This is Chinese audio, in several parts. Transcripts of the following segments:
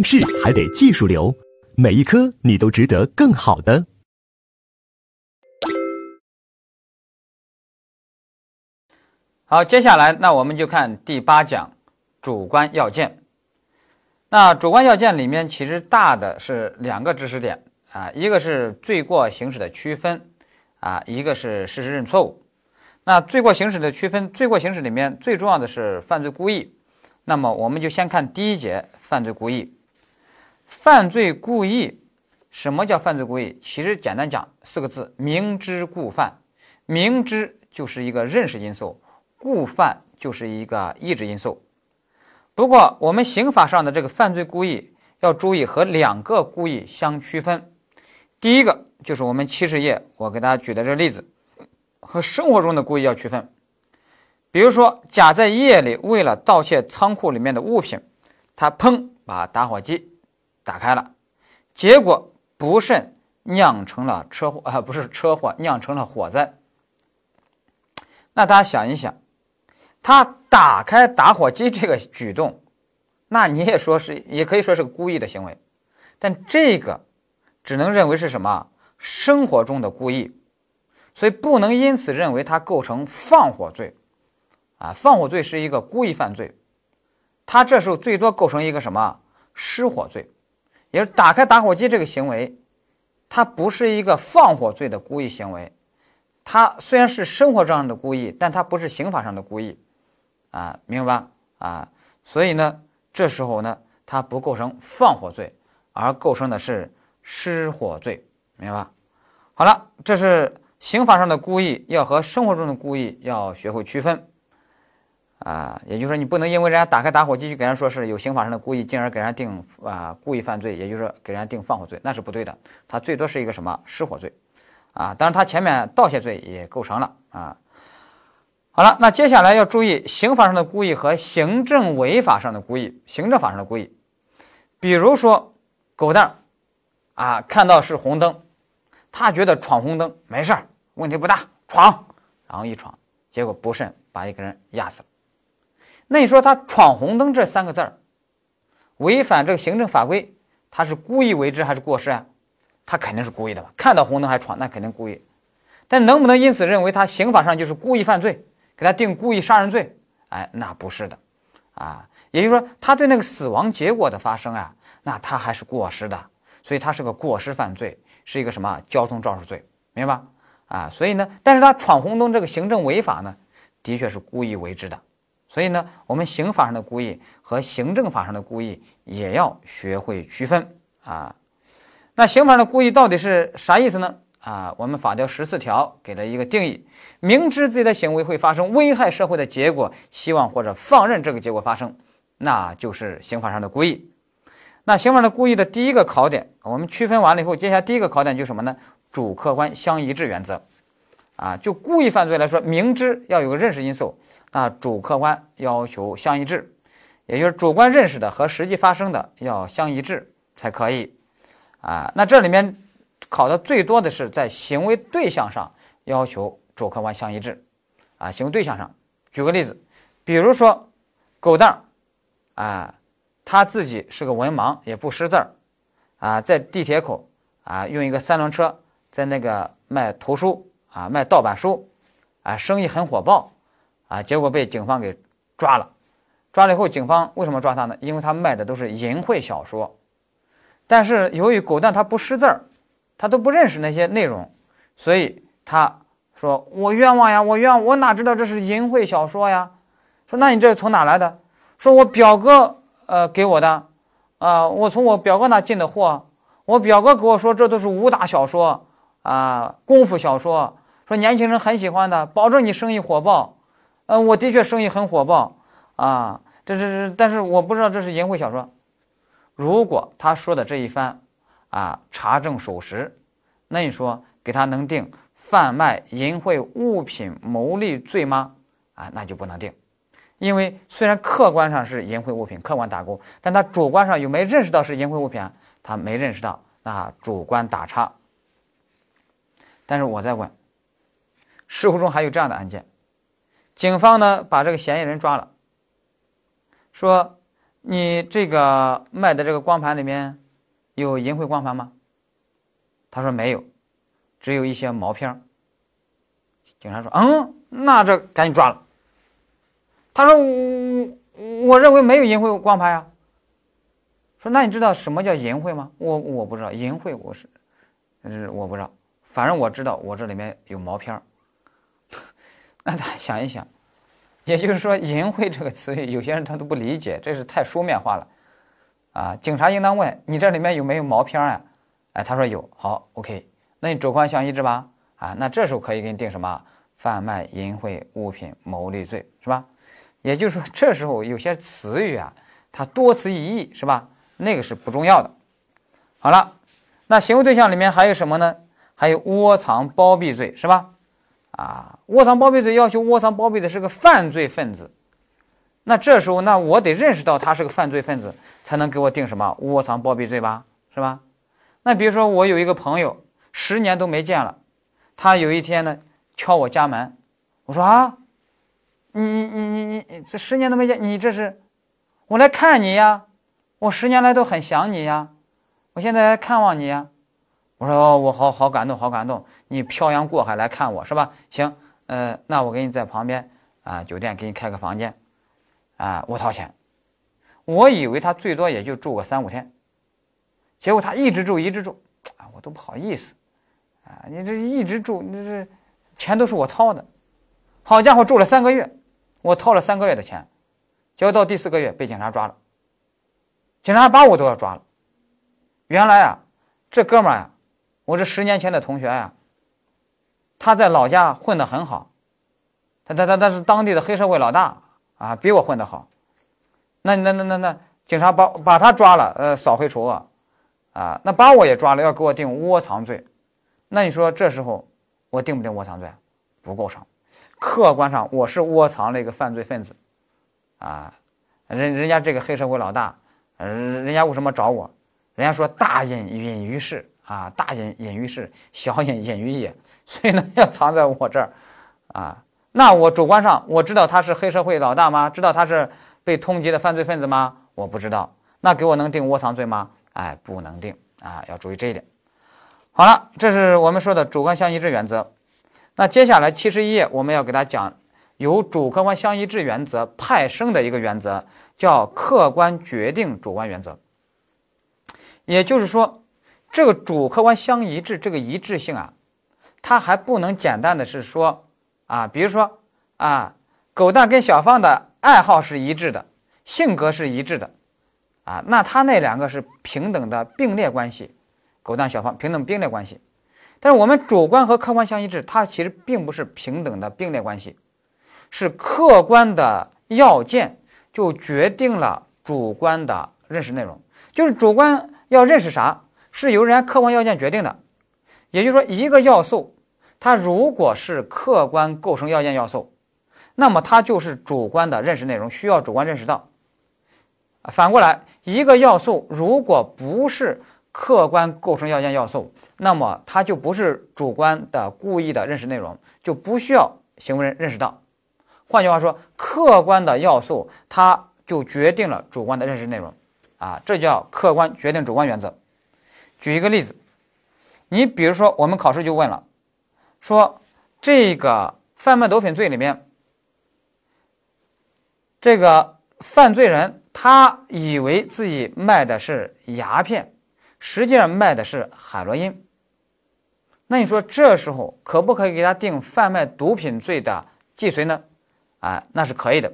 应试还得技术流，每一科你都值得更好的。好，接下来那我们就看第八讲主观要件。那主观要件里面其实大的是两个知识点啊，一个是罪过行使的区分啊，一个是事实认错误。那罪过行使的区分，罪过行使里面最重要的是犯罪故意。那么我们就先看第一节犯罪故意。犯罪故意，什么叫犯罪故意？其实简单讲四个字：明知故犯。明知就是一个认识因素，故犯就是一个意志因素。不过，我们刑法上的这个犯罪故意要注意和两个故意相区分。第一个就是我们七十页我给大家举的这个例子，和生活中的故意要区分。比如说，甲在夜里为了盗窃仓库里面的物品，他砰把打火机打开了，结果不慎酿成了车祸 啊，不是车祸，酿成了火灾。那大家想一想。他打开打火机这个举动，那你也说是，也可以说是个故意的行为，但这个只能认为是什么？生活中的故意，所以不能因此认为他构成放火罪，啊，放火罪是一个故意犯罪，他这时候最多构成一个什么？失火罪，也是打开打火机这个行为，它不是一个放火罪的故意行为，它虽然是生活上的故意，但它不是刑法上的故意。啊，明白吧？啊，所以呢，这时候呢，它不构成放火罪，而构成的是失火罪，明白吧？好了，这是刑法上的故意，要和生活中的故意要学会区分。啊，也就是说，你不能因为人家打开打火机就给人说是有刑法上的故意，进而给人家定啊故意犯罪，也就是说给人家定放火罪，那是不对的。它最多是一个什么失火罪，啊，当然它前面盗窃罪也构成了啊。好了，那接下来要注意刑法上的故意和行政违法上的故意。行政法上的故意，比如说狗蛋儿啊，看到是红灯，他觉得闯红灯没事儿，问题不大，闯，然后一闯，结果不慎把一个人压死了。那你说他闯红灯这三个字儿，违反这个行政法规，他是故意为之还是过失啊？他肯定是故意的吧？看到红灯还闯，那肯定故意。但能不能因此认为他刑法上就是故意犯罪？给他定故意杀人罪，哎，那不是的，啊，也就是说，他对那个死亡结果的发生啊，那他还是过失的，所以他是个过失犯罪，是一个什么交通肇事罪，明白吧？啊，所以呢，但是他闯红灯这个行政违法呢，的确是故意为之的，所以呢，我们刑法上的故意和行政法上的故意也要学会区分啊。那刑法上的故意到底是啥意思呢？啊，我们法条十四条给了一个定义：明知自己的行为会发生危害社会的结果，希望或者放任这个结果发生，那就是刑法上的故意。那刑法上的故意的第一个考点，我们区分完了以后，接下来第一个考点就是什么呢？主客观相一致原则。啊，就故意犯罪来说，明知要有个认识因素，那主客观要求相一致，也就是主观认识的和实际发生的要相一致才可以。啊，那这里面。考的最多的是在行为对象上要求主客观相一致，啊，行为对象上，举个例子，比如说狗蛋儿，啊，他自己是个文盲，也不识字儿，啊，在地铁口啊用一个三轮车在那个卖图书啊卖盗版书，啊生意很火爆，啊结果被警方给抓了，抓了以后警方为什么抓他呢？因为他卖的都是淫秽小说，但是由于狗蛋他不识字儿。他都不认识那些内容，所以他说：“我冤枉呀，我冤，我哪知道这是淫秽小说呀？”说：“那你这从哪来的？”说：“我表哥呃给我的，啊，我从我表哥那进的货。我表哥给我说这都是武打小说啊，功夫小说，说年轻人很喜欢的，保证你生意火爆。嗯，我的确生意很火爆啊，这是但是我不知道这是淫秽小说。如果他说的这一番。”啊，查证属实，那你说给他能定贩卖淫秽物品牟利罪吗？啊，那就不能定，因为虽然客观上是淫秽物品，客观打勾，但他主观上有没认识到是淫秽物品？他没认识到，那主观打叉。但是我在问，事故中还有这样的案件，警方呢把这个嫌疑人抓了，说你这个卖的这个光盘里面有淫秽光盘吗？他说没有，只有一些毛片警察说：“嗯，那这赶紧抓了。”他说：“我我认为没有淫秽光盘呀。”说：“那你知道什么叫淫秽吗？”我我不知道，淫秽我是，是我不知道，反正我知道我这里面有毛片儿 那他想一想。也就是说，“淫秽”这个词语，有些人他都不理解，这是太书面化了，啊！警察应当问你这里面有没有毛片啊？哎，他说有，好，OK，那你主观相一致吧？啊，那这时候可以给你定什么？贩卖淫秽物品牟利罪，是吧？也就是说，这时候有些词语啊，它多词一义，是吧？那个是不重要的。好了，那行为对象里面还有什么呢？还有窝藏包庇罪，是吧？啊，窝藏包庇罪要求窝藏包庇的是个犯罪分子，那这时候那我得认识到他是个犯罪分子，才能给我定什么窝藏包庇罪吧，是吧？那比如说我有一个朋友，十年都没见了，他有一天呢敲我家门，我说啊，你你你你你这十年都没见，你这是我来看你呀，我十年来都很想你呀，我现在来看望你呀。我说，我好好感动，好感动！你漂洋过海来看我是吧？行，呃，那我给你在旁边啊酒店给你开个房间，啊，我掏钱。我以为他最多也就住个三五天，结果他一直住一直住，啊，我都不好意思，啊，你这一直住，你这钱都是我掏的。好家伙，住了三个月，我掏了三个月的钱，结果到第四个月被警察抓了，警察把我都要抓了。原来啊，这哥们儿呀。我这十年前的同学呀，他在老家混得很好，他他他他是当地的黑社会老大啊，比我混得好。那那那那那警察把把他抓了，呃，扫黑除恶，啊，那把我也抓了，要给我定窝藏罪。那你说这时候我定不定窝藏罪？不构成，客观上我是窝藏了一个犯罪分子，啊，人人家这个黑社会老大，人人家为什么找我？人家说大隐隐于市。啊，大隐隐于市，小隐隐于野，所以呢，要藏在我这儿，啊，那我主观上我知道他是黑社会老大吗？知道他是被通缉的犯罪分子吗？我不知道，那给我能定窝藏罪吗？哎，不能定啊，要注意这一点。好了，这是我们说的主观相一致原则。那接下来七十一页，我们要给大家讲由主客观相一致原则派生的一个原则，叫客观决定主观原则。也就是说。这个主客观相一致，这个一致性啊，它还不能简单的是说啊，比如说啊，狗蛋跟小芳的爱好是一致的，性格是一致的，啊，那他那两个是平等的并列关系，狗蛋小芳平等并列关系。但是我们主观和客观相一致，它其实并不是平等的并列关系，是客观的要件就决定了主观的认识内容，就是主观要认识啥。是由人家客观要件决定的，也就是说，一个要素，它如果是客观构成要件要素，那么它就是主观的认识内容，需要主观认识到。反过来，一个要素如果不是客观构成要件要素，那么它就不是主观的故意的认识内容，就不需要行为人认识到。换句话说，客观的要素它就决定了主观的认识内容，啊，这叫客观决定主观原则。举一个例子，你比如说，我们考试就问了，说这个贩卖毒品罪里面，这个犯罪人他以为自己卖的是鸦片，实际上卖的是海洛因。那你说这时候可不可以给他定贩卖毒品罪的既遂呢？啊，那是可以的。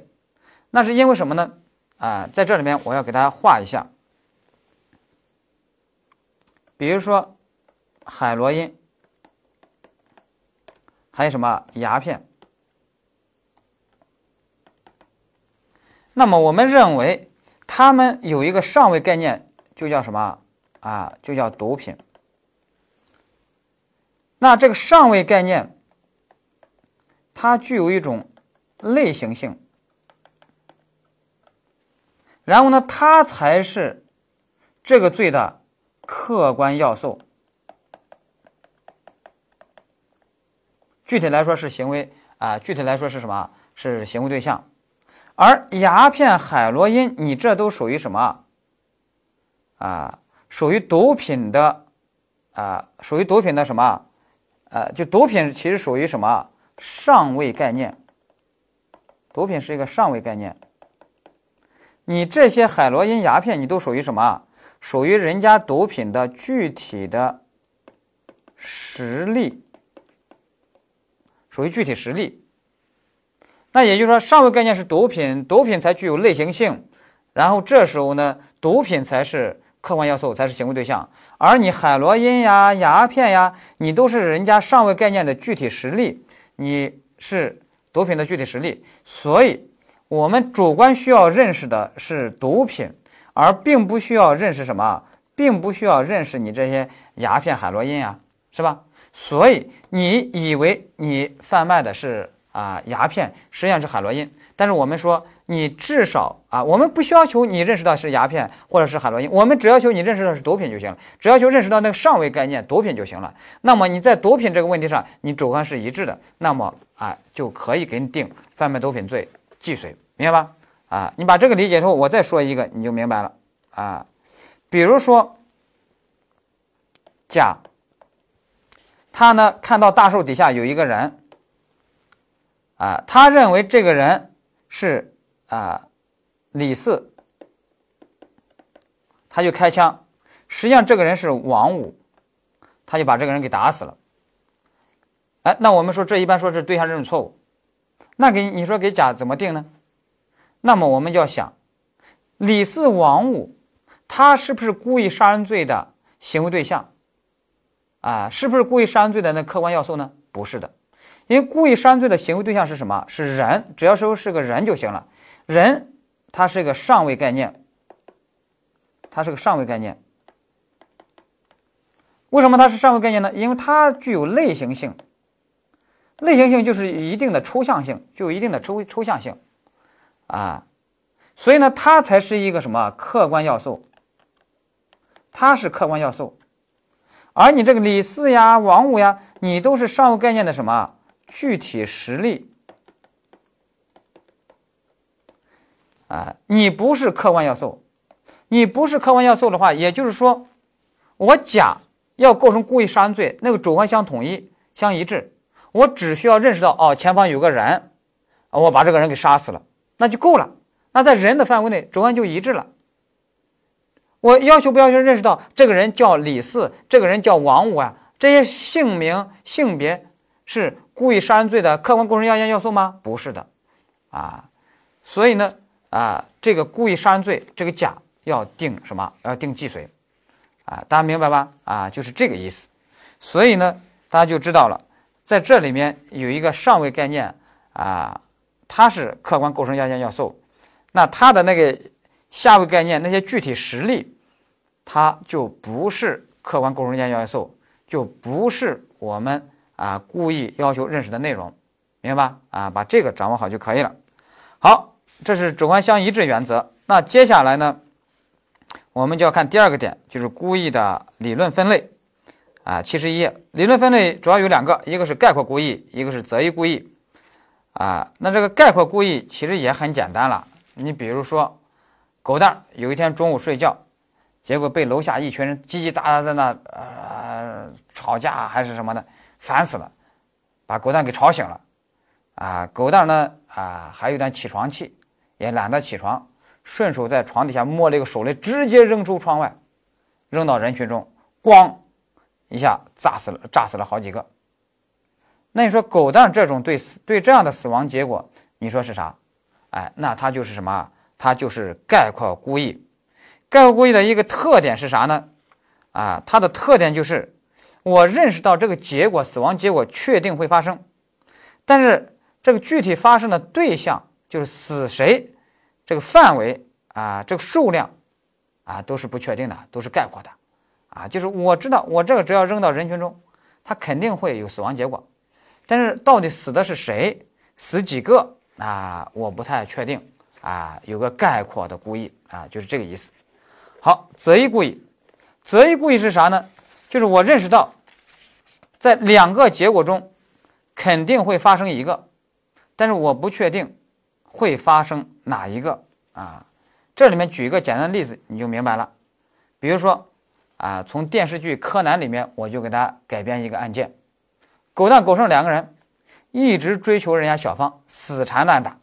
那是因为什么呢？啊，在这里面我要给大家画一下。比如说，海洛因，还有什么鸦片？那么我们认为，它们有一个上位概念，就叫什么啊？就叫毒品。那这个上位概念，它具有一种类型性，然后呢，它才是这个罪的。客观要素，具体来说是行为啊，具体来说是什么？是行为对象。而鸦片、海洛因，你这都属于什么？啊，属于毒品的，啊，属于毒品的什么？呃，就毒品其实属于什么上位概念？毒品是一个上位概念。你这些海洛因、鸦片，你都属于什么？属于人家毒品的具体的实例，属于具体实例。那也就是说，上位概念是毒品，毒品才具有类型性，然后这时候呢，毒品才是客观要素，才是行为对象。而你海洛因呀、鸦片呀，你都是人家上位概念的具体实例，你是毒品的具体实例。所以，我们主观需要认识的是毒品，而并不需要认识什么，并不需要认识你这些鸦片、海洛因啊，是吧？所以你以为你贩卖的是。啊，鸦片实际上是海洛因，但是我们说你至少啊，我们不需要求你认识到是鸦片或者是海洛因，我们只要求你认识到是毒品就行了，只要求认识到那个上位概念毒品就行了。那么你在毒品这个问题上，你主观是一致的，那么啊就可以给你定贩卖毒品罪既遂，明白吧？啊，你把这个理解之后，我再说一个你就明白了啊。比如说甲，他呢看到大树底下有一个人。啊，他认为这个人是啊李四，他就开枪。实际上这个人是王五，他就把这个人给打死了。哎，那我们说这一般说是对象认识错误，那给你说给甲怎么定呢？那么我们就要想，李四、王五，他是不是故意杀人罪的行为对象？啊，是不是故意杀人罪的那客观要素呢？不是的。因为故意杀人罪的行为对象是什么？是人，只要说是个人就行了。人，它是一个上位概念，它是个上位概念。为什么它是上位概念呢？因为它具有类型性，类型性就是一定的抽象性，具有一定的抽抽象性，啊，所以呢，它才是一个什么？客观要素？它是客观要素，而你这个李四呀、王五呀，你都是上位概念的什么？具体实例啊，你不是客观要素，你不是客观要素的话，也就是说，我甲要构成故意杀人罪，那个主观相统一、相一致，我只需要认识到哦，前方有个人，我把这个人给杀死了，那就够了。那在人的范围内，主观就一致了。我要求不要求认识到这个人叫李四，这个人叫王五啊，这些姓名、性别是。故意杀人罪的客观构成要件要素吗？不是的，啊，所以呢，啊，这个故意杀人罪这个甲要定什么？要定既遂，啊，大家明白吧？啊，就是这个意思。所以呢，大家就知道了，在这里面有一个上位概念啊，它是客观构成要件要素，那它的那个下位概念那些具体实例，它就不是客观构成要件要素，就不是我们。啊，故意要求认识的内容，明白吧？啊，把这个掌握好就可以了。好，这是主观相一致原则。那接下来呢，我们就要看第二个点，就是故意的理论分类。啊，七十一，理论分类主要有两个，一个是概括故意，一个是择一故意。啊，那这个概括故意其实也很简单了。你比如说，狗蛋有一天中午睡觉，结果被楼下一群人叽叽喳喳在那呃吵架还是什么的。烦死了，把狗蛋给吵醒了，啊，狗蛋呢啊还有点起床气，也懒得起床，顺手在床底下摸了一个手雷，直接扔出窗外，扔到人群中，咣一下炸死了，炸死了好几个。那你说狗蛋这种对死对这样的死亡结果，你说是啥？哎，那它就是什么？它就是概括故意。概括故意的一个特点是啥呢？啊，它的特点就是。我认识到这个结果，死亡结果确定会发生，但是这个具体发生的对象就是死谁，这个范围啊，这个数量啊，都是不确定的，都是概括的，啊，就是我知道我这个只要扔到人群中，它肯定会有死亡结果，但是到底死的是谁，死几个啊，我不太确定啊，有个概括的故意啊，就是这个意思。好，择一故意，择一故意是啥呢？就是我认识到。在两个结果中，肯定会发生一个，但是我不确定会发生哪一个啊？这里面举一个简单的例子，你就明白了。比如说啊，从电视剧《柯南》里面，我就给大家改编一个案件：狗蛋、狗剩两个人一直追求人家小芳，死缠烂打。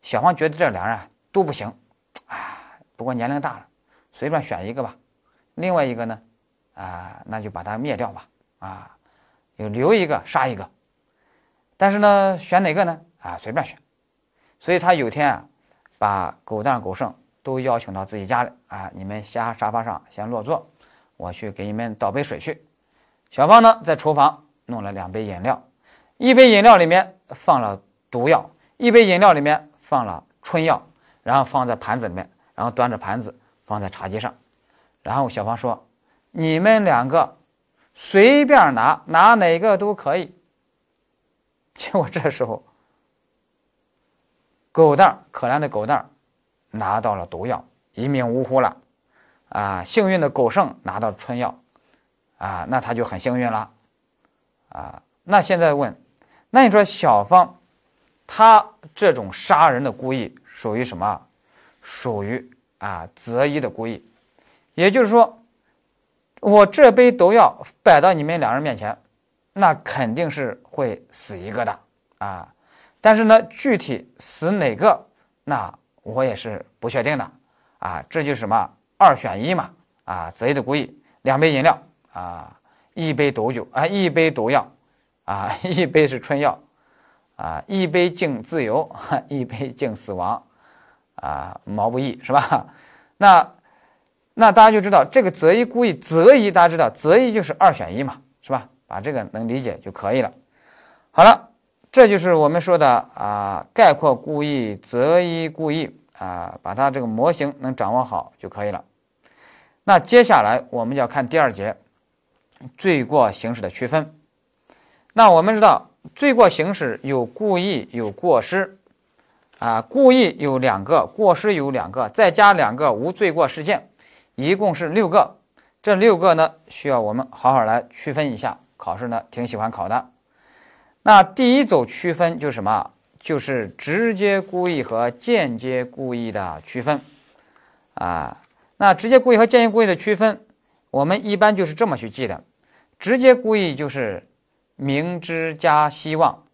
小芳觉得这两人都不行，啊，不过年龄大了，随便选一个吧。另外一个呢，啊，那就把他灭掉吧，啊，有留一个杀一个。但是呢，选哪个呢？啊，随便选。所以他有天啊，把狗蛋、狗剩都邀请到自己家里啊，你们先沙发上先落座，我去给你们倒杯水去。小芳呢，在厨房弄了两杯饮料，一杯饮料里面放了毒药，一杯饮料里面放了春药，然后放在盘子里面，然后端着盘子放在茶几上，然后小芳说：“你们两个随便拿，拿哪个都可以。”结果这时候，狗蛋可怜的狗蛋拿到了毒药，一命呜呼了。啊，幸运的狗剩拿到春药，啊，那他就很幸运了。啊，那现在问，那你说小芳，他这种杀人的故意属于什么？属于啊择一的故意。也就是说，我这杯毒药摆到你们两人面前。那肯定是会死一个的啊，但是呢，具体死哪个，那我也是不确定的啊。这就是什么二选一嘛啊，择一的故意，两杯饮料啊，一杯毒酒啊，一杯毒药啊，一杯是春药啊，一杯敬自由，一杯敬死亡啊，毛不易是吧？那那大家就知道这个择一故意，择一大家知道择一就是二选一嘛，是吧？把这个能理解就可以了。好了，这就是我们说的啊，概括故意、择一故意啊，把它这个模型能掌握好就可以了。那接下来我们要看第二节罪过形式的区分。那我们知道罪过形式有故意有过失啊，故意有两个，过失有两个，再加两个无罪过事件，一共是六个。这六个呢，需要我们好好来区分一下。考试呢挺喜欢考的，那第一组区分就是什么？就是直接故意和间接故意的区分啊。那直接故意和间接故意的区分，我们一般就是这么去记的：直接故意就是明知加希望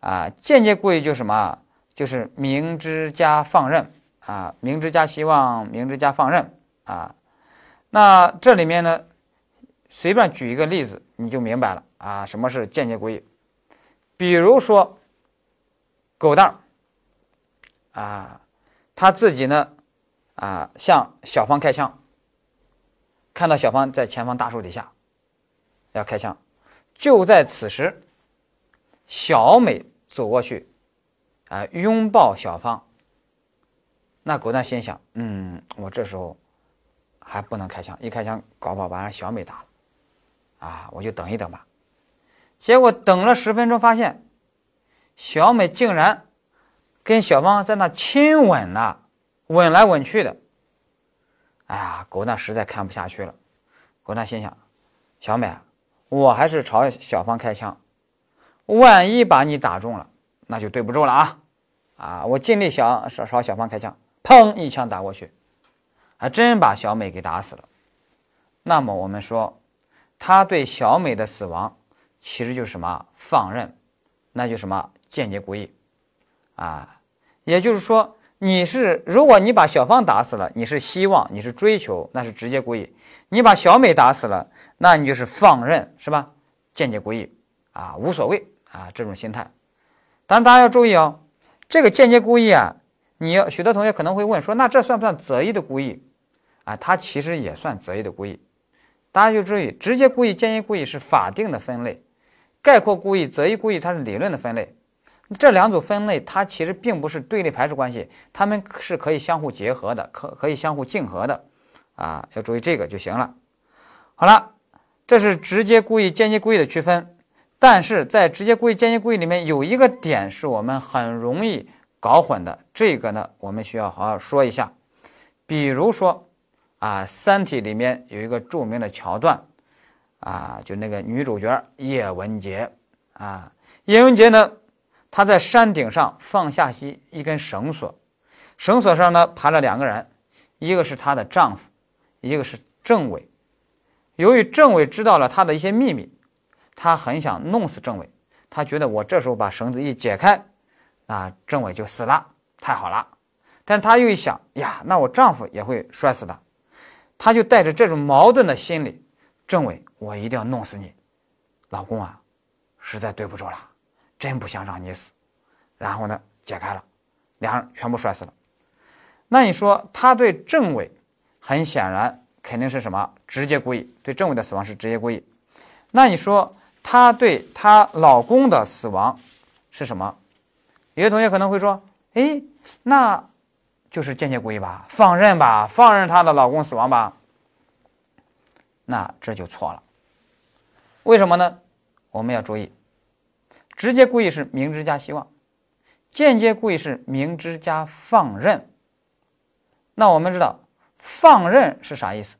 啊，间接故意就什么？就是明知加放任啊，明知加希望，明知加放任啊。那这里面呢？随便举一个例子，你就明白了啊，什么是间接故意？比如说，狗蛋儿啊，他自己呢啊，向小芳开枪，看到小芳在前方大树底下要开枪，就在此时，小美走过去啊，拥抱小芳。那狗蛋心想，嗯，我这时候还不能开枪，一开枪搞不好把人小美打了。啊，我就等一等吧。结果等了十分钟，发现小美竟然跟小芳在那亲吻呢，吻来吻去的。哎呀，狗蛋实在看不下去了。狗蛋心想：小美，我还是朝小芳开枪，万一把你打中了，那就对不住了啊！啊，我尽力想朝朝小芳开枪，砰，一枪打过去，还真把小美给打死了。那么我们说。他对小美的死亡，其实就是什么放任，那就什么间接故意，啊，也就是说，你是如果你把小芳打死了，你是希望，你是追求，那是直接故意；你把小美打死了，那你就是放任，是吧？间接故意，啊，无所谓啊，这种心态。但，大家要注意哦，这个间接故意啊，你要许多同学可能会问说，那这算不算择一的故意？啊，它其实也算择一的故意。大家就注意，直接故意、间接故意是法定的分类，概括故意、择一故意它是理论的分类。这两组分类它其实并不是对立排斥关系，它们是可以相互结合的，可可以相互竞合的，啊，要注意这个就行了。好了，这是直接故意、间接故意的区分，但是在直接故意、间接故意里面有一个点是我们很容易搞混的，这个呢我们需要好好说一下，比如说。啊，《三体》里面有一个著名的桥段，啊，就那个女主角叶文洁，啊，叶文洁呢，他在山顶上放下一一根绳索，绳索上呢爬了两个人，一个是她的丈夫，一个是政委。由于政委知道了他的一些秘密，他很想弄死政委。他觉得我这时候把绳子一解开，啊，政委就死了，太好了。但她又一想，呀，那我丈夫也会摔死的。他就带着这种矛盾的心理，政委，我一定要弄死你，老公啊，实在对不住了，真不想让你死。然后呢，解开了，两人全部摔死了。那你说他对政委，很显然肯定是什么？直接故意，对政委的死亡是直接故意。那你说？她对她老公的死亡是什么？有些同学可能会说：“哎，那就是间接故意吧，放任吧，放任她的老公死亡吧。”那这就错了。为什么呢？我们要注意，直接故意是明知加希望，间接故意是明知加放任。那我们知道，放任是啥意思？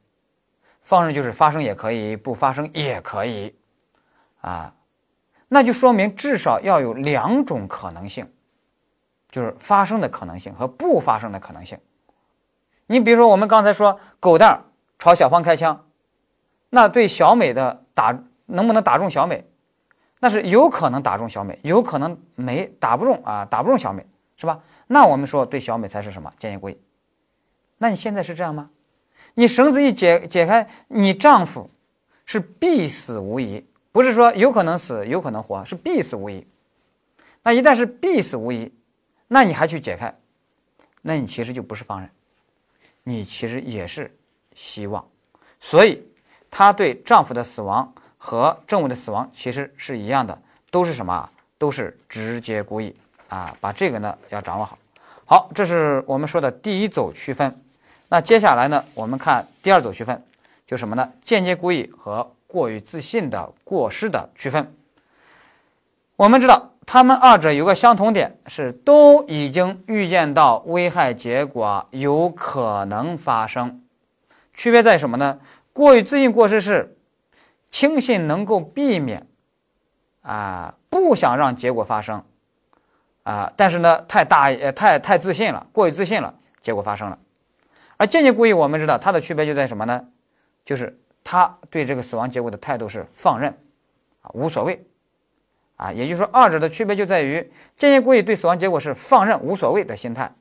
放任就是发生也可以，不发生也可以。啊，那就说明至少要有两种可能性，就是发生的可能性和不发生的可能性。你比如说，我们刚才说狗蛋儿朝小芳开枪，那对小美的打能不能打中小美？那是有可能打中小美，有可能没打不中啊，打不中小美是吧？那我们说对小美才是什么间接故意？那你现在是这样吗？你绳子一解解开，你丈夫是必死无疑。不是说有可能死，有可能活，是必死无疑。那一旦是必死无疑，那你还去解开，那你其实就不是放任，你其实也是希望。所以，她对丈夫的死亡和政委的死亡其实是一样的，都是什么？都是直接故意啊！把这个呢要掌握好。好，这是我们说的第一组区分。那接下来呢，我们看第二组区分，就什么呢？间接故意和。过于自信的过失的区分，我们知道他们二者有个相同点，是都已经预见到危害结果有可能发生。区别在什么呢？过于自信过失是轻信能够避免，啊，不想让结果发生，啊，但是呢，太大呃太太自信了，过于自信了，结果发生了。而间接故意，我们知道它的区别就在什么呢？就是。他对这个死亡结果的态度是放任，啊，无所谓，啊，也就是说，二者的区别就在于间接故意对死亡结果是放任无所谓的心态，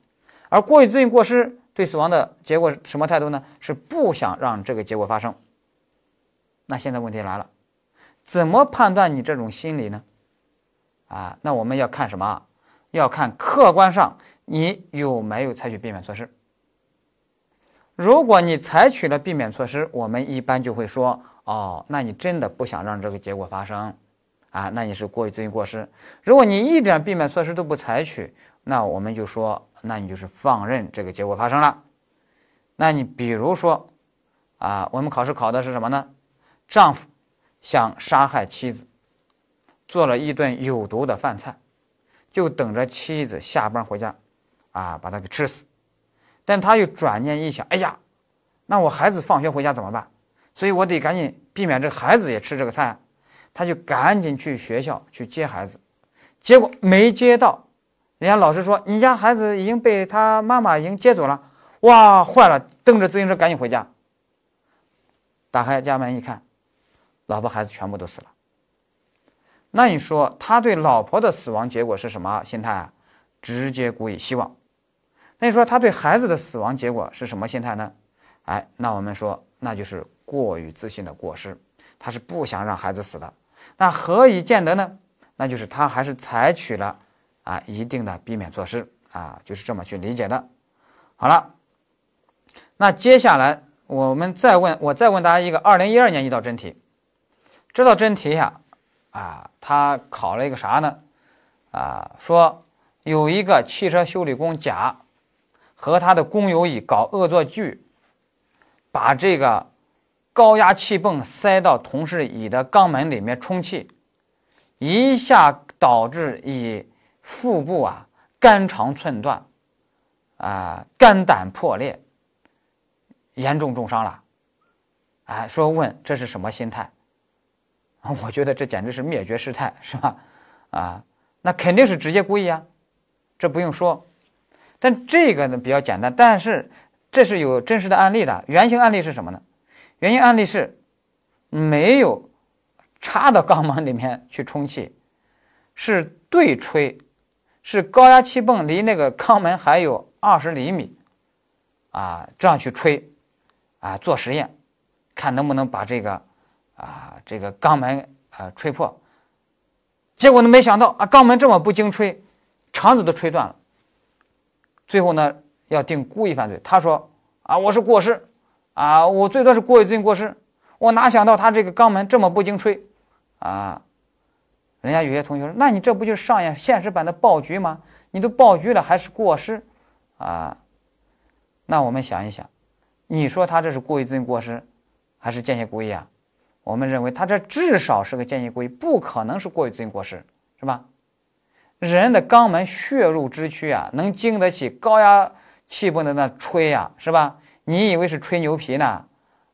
而过于自信过失对死亡的结果是什么态度呢？是不想让这个结果发生。那现在问题来了，怎么判断你这种心理呢？啊，那我们要看什么？要看客观上你有没有采取避免措施。如果你采取了避免措施，我们一般就会说：哦，那你真的不想让这个结果发生，啊，那你是过于自信过失。如果你一点避免措施都不采取，那我们就说，那你就是放任这个结果发生了。那你比如说，啊，我们考试考的是什么呢？丈夫想杀害妻子，做了一顿有毒的饭菜，就等着妻子下班回家，啊，把他给吃死。但他又转念一想，哎呀，那我孩子放学回家怎么办？所以我得赶紧避免这个孩子也吃这个菜，他就赶紧去学校去接孩子，结果没接到，人家老师说你家孩子已经被他妈妈已经接走了，哇，坏了，蹬着自行车赶紧回家，打开家门一看，老婆孩子全部都死了。那你说他对老婆的死亡结果是什么心态啊？直接故意希望。那你说他对孩子的死亡结果是什么心态呢？哎，那我们说那就是过于自信的过失，他是不想让孩子死的。那何以见得呢？那就是他还是采取了啊一定的避免措施啊，就是这么去理解的。好了，那接下来我们再问，我再问大家一个二零一二年一道真题，这道真题呀，啊，他考了一个啥呢？啊，说有一个汽车修理工甲。和他的工友乙搞恶作剧，把这个高压气泵塞到同事乙的肛门里面充气，一下导致乙腹部啊肝肠寸断，啊肝胆破裂，严重重伤了。哎，说问这是什么心态？我觉得这简直是灭绝师太，是吧？啊，那肯定是直接故意啊，这不用说。但这个呢比较简单，但是这是有真实的案例的。原型案例是什么呢？原型案例是没有插到肛门里面去充气，是对吹，是高压气泵离那个肛门还有二十厘米，啊，这样去吹，啊，做实验，看能不能把这个啊这个肛门啊吹破。结果呢，没想到啊，肛门这么不经吹，肠子都吹断了。最后呢，要定故意犯罪。他说：“啊，我是过失，啊，我最多是过于自行过失。我哪想到他这个肛门这么不经吹，啊？人家有些同学说，那你这不就是上演现实版的爆菊吗？你都爆菊了，还是过失，啊？那我们想一想，你说他这是过于自行过失，还是间接故意啊？我们认为他这至少是个间接故意，不可能是过于自行过失，是吧？”人的肛门血肉之躯啊，能经得起高压气泵的那吹呀，是吧？你以为是吹牛皮呢？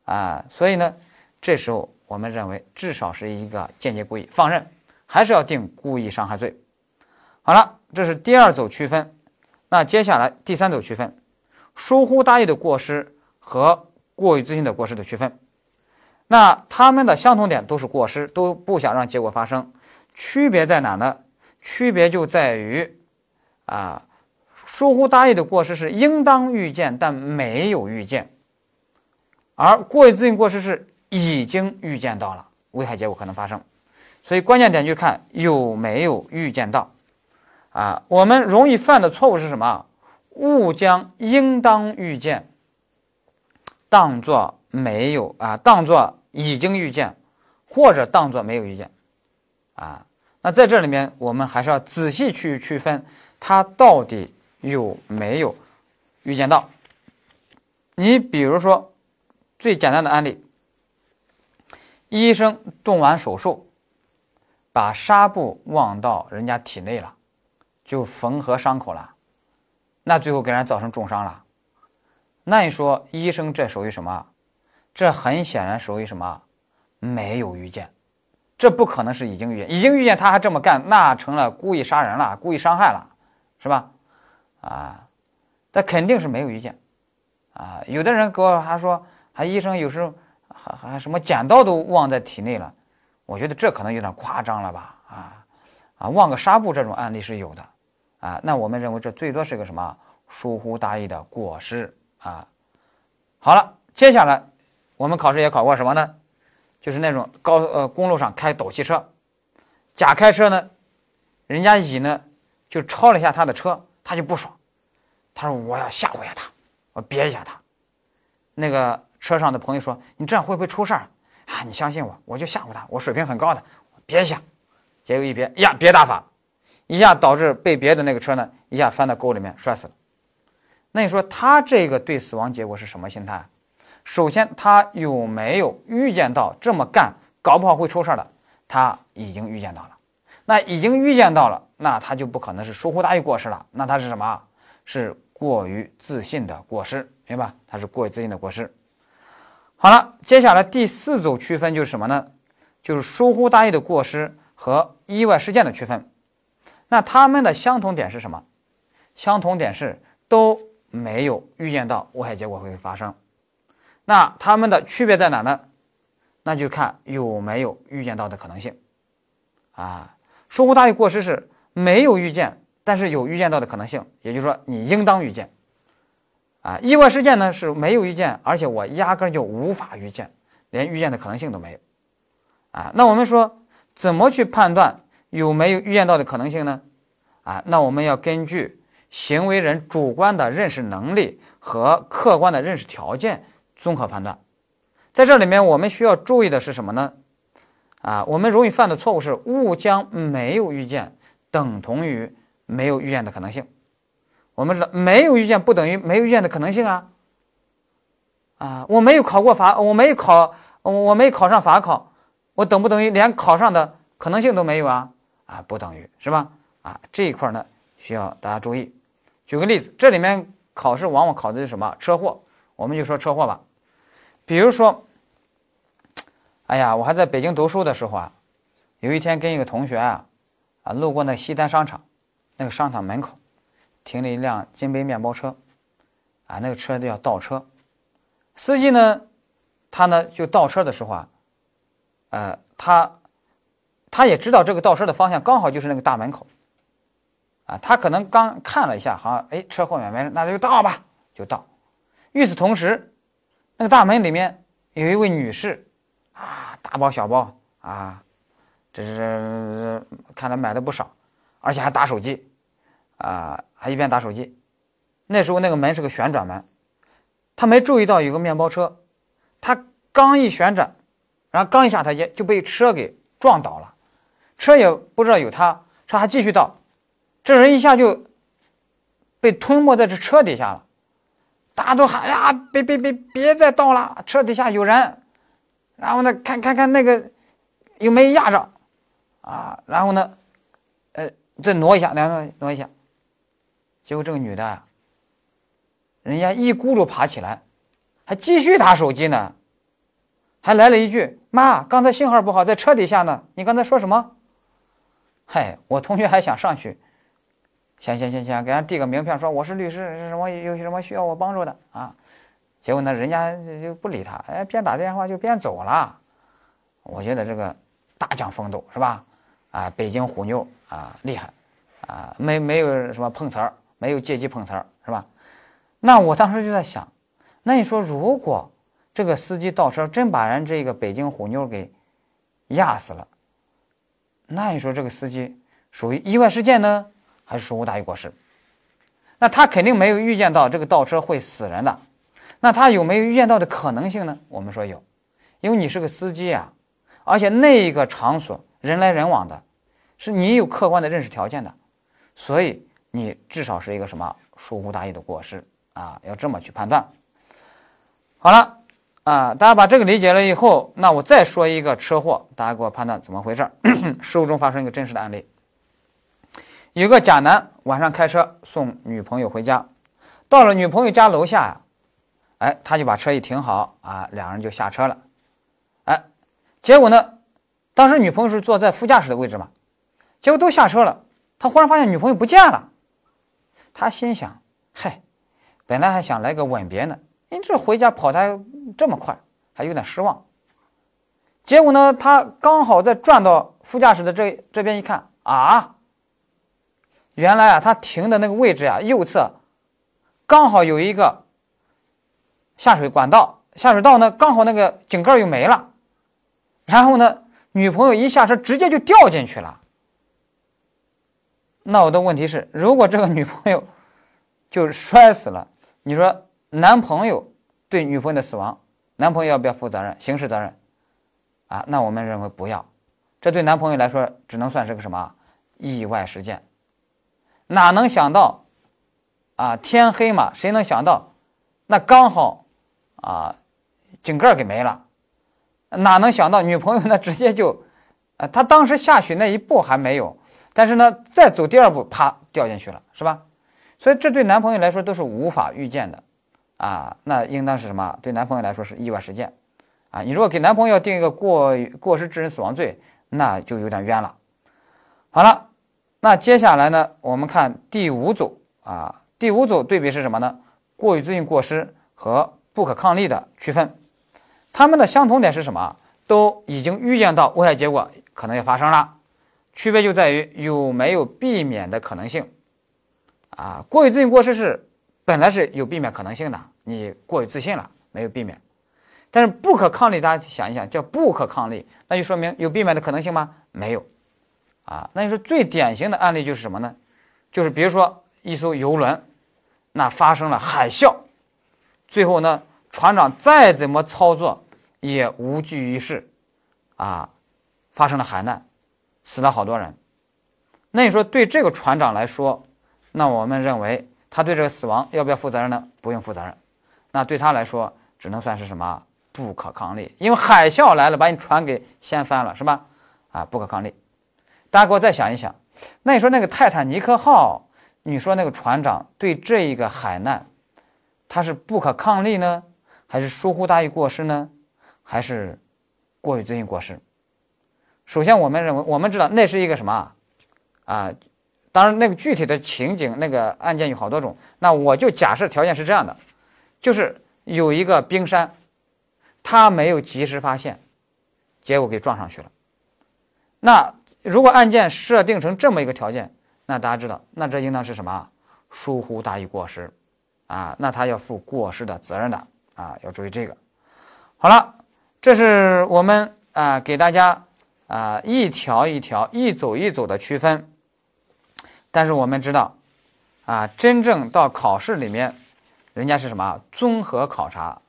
啊，所以呢，这时候我们认为至少是一个间接故意放任，还是要定故意伤害罪。好了，这是第二组区分。那接下来第三组区分，疏忽大意的过失和过于自信的过失的区分。那他们的相同点都是过失，都不想让结果发生，区别在哪呢？区别就在于，啊，疏忽大意的过失是应当预见但没有预见，而过于自信过失是已经预见到了危害结果可能发生，所以关键点就看有没有预见到。啊，我们容易犯的错误是什么？误将应当预见当做没有啊，当做已经预见，或者当做没有预见，啊。那在这里面，我们还是要仔细去区分，他到底有没有预见到。你比如说，最简单的案例，医生动完手术，把纱布忘到人家体内了，就缝合伤口了，那最后给人造成重伤了。那你说，医生这属于什么？这很显然属于什么？没有预见。这不可能是已经预见，已经预见他还这么干，那成了故意杀人了，故意伤害了，是吧？啊，那肯定是没有预见，啊，有的人给我还说，还医生有时候还还什么剪刀都忘在体内了，我觉得这可能有点夸张了吧？啊啊，忘个纱布这种案例是有的，啊，那我们认为这最多是个什么疏忽大意的过失啊。好了，接下来我们考试也考过什么呢？就是那种高呃公路上开斗气车，甲开车呢，人家乙呢就超了一下他的车，他就不爽，他说我要吓唬一下他，我憋一下他。那个车上的朋友说你这样会不会出事儿啊？你相信我，我就吓唬他，我水平很高的，憋一下。结果一憋呀，憋大发，一下导致被别的那个车呢一下翻到沟里面摔死了。那你说他这个对死亡结果是什么心态？首先，他有没有预见到这么干搞不好会出事儿的？他已经预见到了，那已经预见到了，那他就不可能是疏忽大意过失了，那他是什么？是过于自信的过失，明白？他是过于自信的过失。好了，接下来第四组区分就是什么呢？就是疏忽大意的过失和意外事件的区分。那他们的相同点是什么？相同点是都没有预见到危害结果会发生。那他们的区别在哪呢？那就看有没有预见到的可能性，啊，疏忽大意过失是没有预见，但是有预见到的可能性，也就是说你应当预见，啊，意外事件呢是没有预见，而且我压根就无法预见，连预见的可能性都没有，啊，那我们说怎么去判断有没有预见到的可能性呢？啊，那我们要根据行为人主观的认识能力和客观的认识条件。综合判断，在这里面我们需要注意的是什么呢？啊，我们容易犯的错误是误将没有预见等同于没有预见的可能性。我们知道没有预见不等于没有预见的可能性啊。啊，我没有考过法，我没有考，我没考上法考，我等不等于连考上的可能性都没有啊？啊，不等于是吧？啊，这一块呢需要大家注意。举个例子，这里面考试往往考的是什么？车祸，我们就说车祸吧。比如说，哎呀，我还在北京读书的时候啊，有一天跟一个同学啊，啊，路过那西单商场，那个商场门口停了一辆金杯面包车，啊，那个车子要倒车，司机呢，他呢就倒车的时候啊，呃，他他也知道这个倒车的方向刚好就是那个大门口，啊，他可能刚看了一下，好像哎车后面没人，那就倒吧，就倒。与此同时，那个大门里面有一位女士，啊，大包小包啊。这是看来买的不少，而且还打手机，啊，还一边打手机。那时候那个门是个旋转门，他没注意到有个面包车，他刚一旋转，然后刚一下台阶就被车给撞倒了，车也不知道有他，车还继续倒，这人一下就被吞没在这车底下了。大家都喊呀，别别别别再倒了，车底下有人。然后呢，看看看那个有没压着。啊，然后呢，呃，再挪一下，两挪挪一下，结果这个女的，人家一咕噜爬起来，还继续打手机呢，还来了一句：“妈，刚才信号不好，在车底下呢。”你刚才说什么？嗨，我同学还想上去，行行行行，给人递个名片，说我是律师，是什么有什么需要我帮助的啊？结果呢，人家就不理他，哎，边打电话就边走了。我觉得这个大讲风度是吧？啊，北京虎妞啊，厉害，啊，没没有什么碰瓷儿，没有借机碰瓷儿，是吧？那我当时就在想，那你说如果这个司机倒车真把人这个北京虎妞给压死了，那你说这个司机属于意外事件呢，还是疏忽大意过失？那他肯定没有预见到这个倒车会死人的，那他有没有预见到的可能性呢？我们说有，因为你是个司机啊，而且那一个场所。人来人往的，是你有客观的认识条件的，所以你至少是一个什么疏忽大意的过失啊？要这么去判断。好了啊，大家把这个理解了以后，那我再说一个车祸，大家给我判断怎么回事？事故中发生一个真实的案例，有个假男晚上开车送女朋友回家，到了女朋友家楼下呀，哎，他就把车一停好啊，两人就下车了，哎，结果呢？当时女朋友是坐在副驾驶的位置嘛，结果都下车了，他忽然发现女朋友不见了，他心想：嗨，本来还想来个吻别呢，你这回家跑的这么快，还有点失望。结果呢，他刚好在转到副驾驶的这这边一看，啊，原来啊，他停的那个位置啊，右侧刚好有一个下水管道，下水道呢刚好那个井盖又没了，然后呢。女朋友一下车，直接就掉进去了。那我的问题是，如果这个女朋友就摔死了，你说男朋友对女朋友的死亡，男朋友要不要负责任？刑事责任？啊，那我们认为不要。这对男朋友来说，只能算是个什么意外事件？哪能想到啊？天黑嘛，谁能想到？那刚好啊，井盖给没了。哪能想到女朋友呢？直接就，呃，他当时下去那一步还没有，但是呢，再走第二步，啪掉进去了，是吧？所以这对男朋友来说都是无法预见的，啊，那应当是什么？对男朋友来说是意外事件，啊，你如果给男朋友定一个过过失致人死亡罪，那就有点冤了。好了，那接下来呢，我们看第五组啊，第五组对比是什么呢？过于自信过失和不可抗力的区分。它们的相同点是什么？都已经预见到危害结果可能要发生了，区别就在于有没有避免的可能性。啊，过于自信过失是本来是有避免可能性的，你过于自信了，没有避免。但是不可抗力，大家想一想，叫不可抗力，那就说明有避免的可能性吗？没有。啊，那你说最典型的案例就是什么呢？就是比如说一艘游轮，那发生了海啸，最后呢？船长再怎么操作也无济于事，啊，发生了海难，死了好多人。那你说对这个船长来说，那我们认为他对这个死亡要不要负责任呢？不用负责任。那对他来说，只能算是什么不可抗力，因为海啸来了，把你船给掀翻了，是吧？啊，不可抗力。大家给我再想一想，那你说那个泰坦尼克号，你说那个船长对这一个海难，他是不可抗力呢？还是疏忽大意过失呢，还是过于自信过失？首先，我们认为，我们知道那是一个什么啊，当然那个具体的情景那个案件有好多种，那我就假设条件是这样的，就是有一个冰山，他没有及时发现，结果给撞上去了。那如果案件设定成这么一个条件，那大家知道，那这应当是什么？疏忽大于过失，啊，那他要负过失的责任的，啊，要注意这个。好了，这是我们啊给大家啊一条一条、一走一走的区分。但是我们知道，啊，真正到考试里面，人家是什么？综合考察，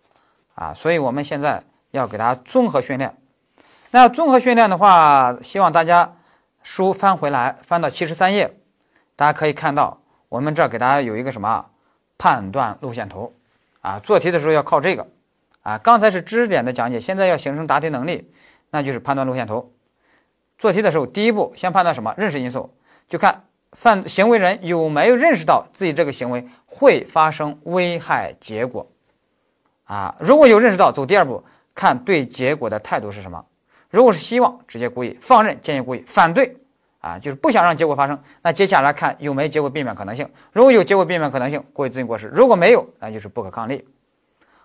啊，所以我们现在要给大家综合训练。那综合训练的话，希望大家书翻回来，翻到七十三页，大家可以看到，我们这儿给大家有一个什么判断路线图，啊，做题的时候要靠这个，啊，刚才是知识点的讲解，现在要形成答题能力，那就是判断路线图。做题的时候，第一步先判断什么认识因素，就看犯行为人有没有认识到自己这个行为会发生危害结果，啊，如果有认识到，走第二步，看对结果的态度是什么。如果是希望直接故意放任，间接故意反对，啊，就是不想让结果发生。那接下来看有没有结果避免可能性。如果有结果避免可能性，故意自行过失；如果没有，那就是不可抗力。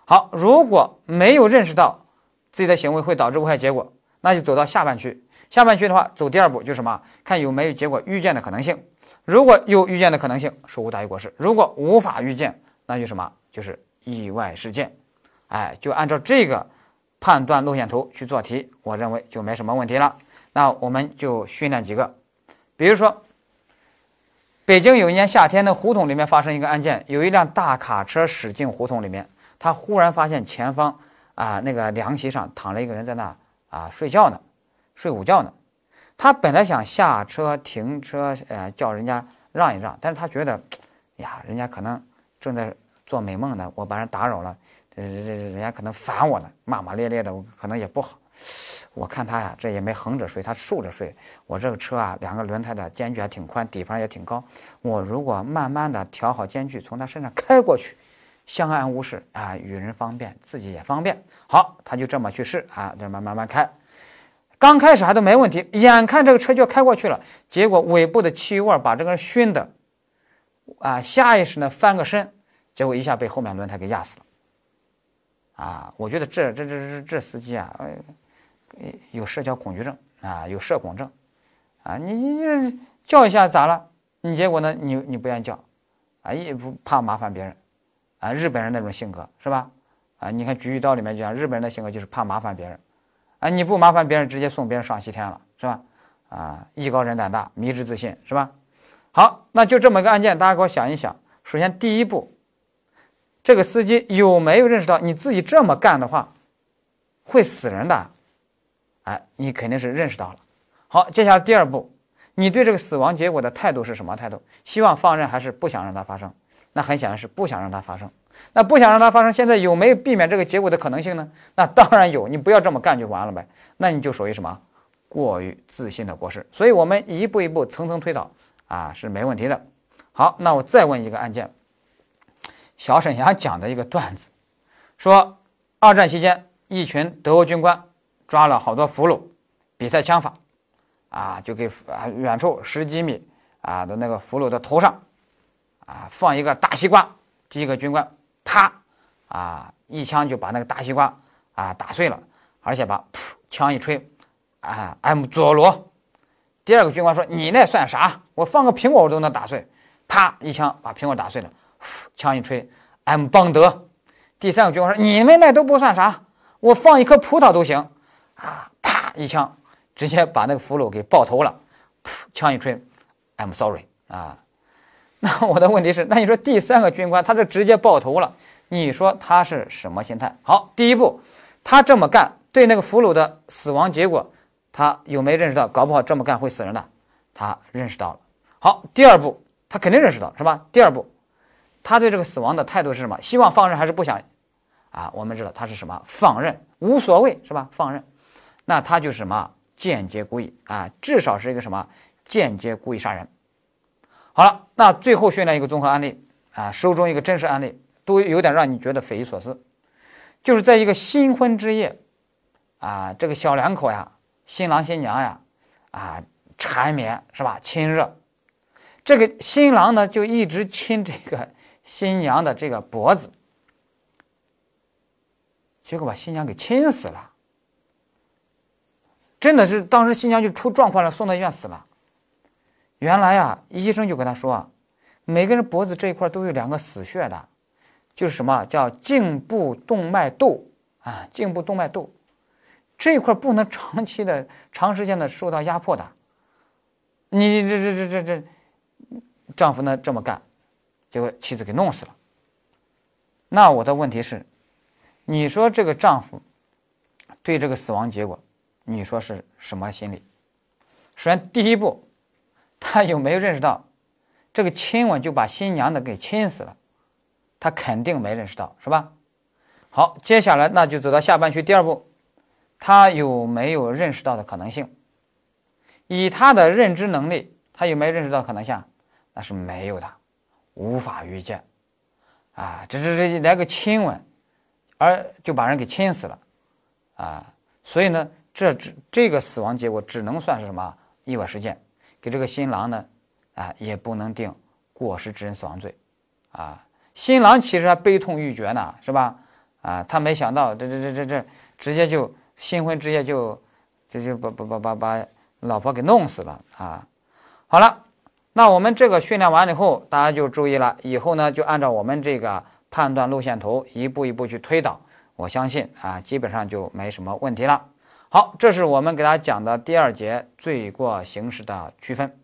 好，如果没有认识到自己的行为会导致危害结果，那就走到下半区。下半区的话，走第二步就是什么？看有没有结果预见的可能性。如果有预见的可能性，是无大于过失；如果无法预见，那就什么？就是意外事件。哎，就按照这个。判断路线图去做题，我认为就没什么问题了。那我们就训练几个，比如说，北京有一年夏天的胡同里面发生一个案件，有一辆大卡车驶进胡同里面，他忽然发现前方啊那个凉席上躺了一个人在那啊睡觉呢，睡午觉呢。他本来想下车停车，呃叫人家让一让，但是他觉得，呀人家可能正在做美梦呢，我把人打扰了。人人人家可能烦我呢，骂骂咧咧的，我可能也不好。我看他呀，这也没横着睡，他竖着睡。我这个车啊，两个轮胎的间距还挺宽，底盘也挺高。我如果慢慢的调好间距，从他身上开过去，相安无事啊，与人方便，自己也方便。好，他就这么去试啊，这慢慢慢开。刚开始还都没问题，眼看这个车就要开过去了，结果尾部的气味把这个人熏的啊，下意识呢翻个身，结果一下被后面轮胎给压死了。啊，我觉得这这这这这司机啊，呃，有社交恐惧症啊，有社恐症，啊，你你叫一下咋了？你结果呢？你你不愿意叫，啊，也不怕麻烦别人，啊，日本人那种性格是吧？啊，你看《菊与刀》里面讲日本人的性格就是怕麻烦别人，啊，你不麻烦别人，直接送别人上西天了是吧？啊，艺高人胆大，迷之自信是吧？好，那就这么个案件，大家给我想一想。首先第一步。这个司机有没有认识到你自己这么干的话会死人的？哎，你肯定是认识到了。好，接下来第二步，你对这个死亡结果的态度是什么态度？希望放任还是不想让它发生？那很显然是不想让它发生。那不想让它发生，现在有没有避免这个结果的可能性呢？那当然有，你不要这么干就完了呗。那你就属于什么过于自信的过失。所以我们一步一步层层推导啊，是没问题的。好，那我再问一个案件。小沈阳讲的一个段子，说二战期间，一群德国军官抓了好多俘虏，比赛枪法，啊，就给啊远处十几米啊的那个俘虏的头上，啊放一个大西瓜，第一个军官啪啊一枪就把那个大西瓜啊打碎了，而且把噗枪一吹，啊 M 佐罗，第二个军官说你那算啥？我放个苹果我都能打碎，啪一枪把苹果打碎了。枪一吹，M 邦德。第三个军官说：“你们那都不算啥，我放一颗葡萄都行。”啊，啪一枪，直接把那个俘虏给爆头了。噗枪一吹，I'm sorry。啊，那我的问题是，那你说第三个军官他这直接爆头了，你说他是什么心态？好，第一步，他这么干对那个俘虏的死亡结果，他有没认识到？搞不好这么干会死人的，他认识到了。好，第二步，他肯定认识到，是吧？第二步。他对这个死亡的态度是什么？希望放任还是不想？啊，我们知道他是什么？放任，无所谓，是吧？放任，那他就是什么？间接故意啊，至少是一个什么？间接故意杀人。好了，那最后训练一个综合案例啊，收中一个真实案例，都有点让你觉得匪夷所思。就是在一个新婚之夜，啊，这个小两口呀，新郎新娘呀，啊，缠绵是吧？亲热这个新郎呢就一直亲这个新娘的这个脖子，结果把新娘给亲死了。真的是当时新娘就出状况了，送到医院死了。原来啊，医生就跟他说，每个人脖子这一块都有两个死穴的，就是什么叫颈部动脉窦啊，颈部动脉窦这一块不能长期的、长时间的受到压迫的。你这这这这这，丈夫呢这么干，结果妻子给弄死了。那我的问题是，你说这个丈夫对这个死亡结果？你说是什么心理？首先，第一步，他有没有认识到这个亲吻就把新娘子给亲死了？他肯定没认识到，是吧？好，接下来那就走到下半区第二步，他有没有认识到的可能性？以他的认知能力，他有没有认识到可能性？那是没有的，无法预见。啊，这这这来个亲吻，而就把人给亲死了，啊，所以呢？这只这个死亡结果只能算是什么意外事件，给这个新郎呢，啊也不能定过失致人死亡罪，啊新郎其实还悲痛欲绝呢，是吧？啊他没想到这这这这这直接就新婚之夜就就就把把把把把老婆给弄死了啊！好了，那我们这个训练完了以后，大家就注意了，以后呢就按照我们这个判断路线图一步一步去推导，我相信啊基本上就没什么问题了。好，这是我们给大家讲的第二节罪过形式的区分。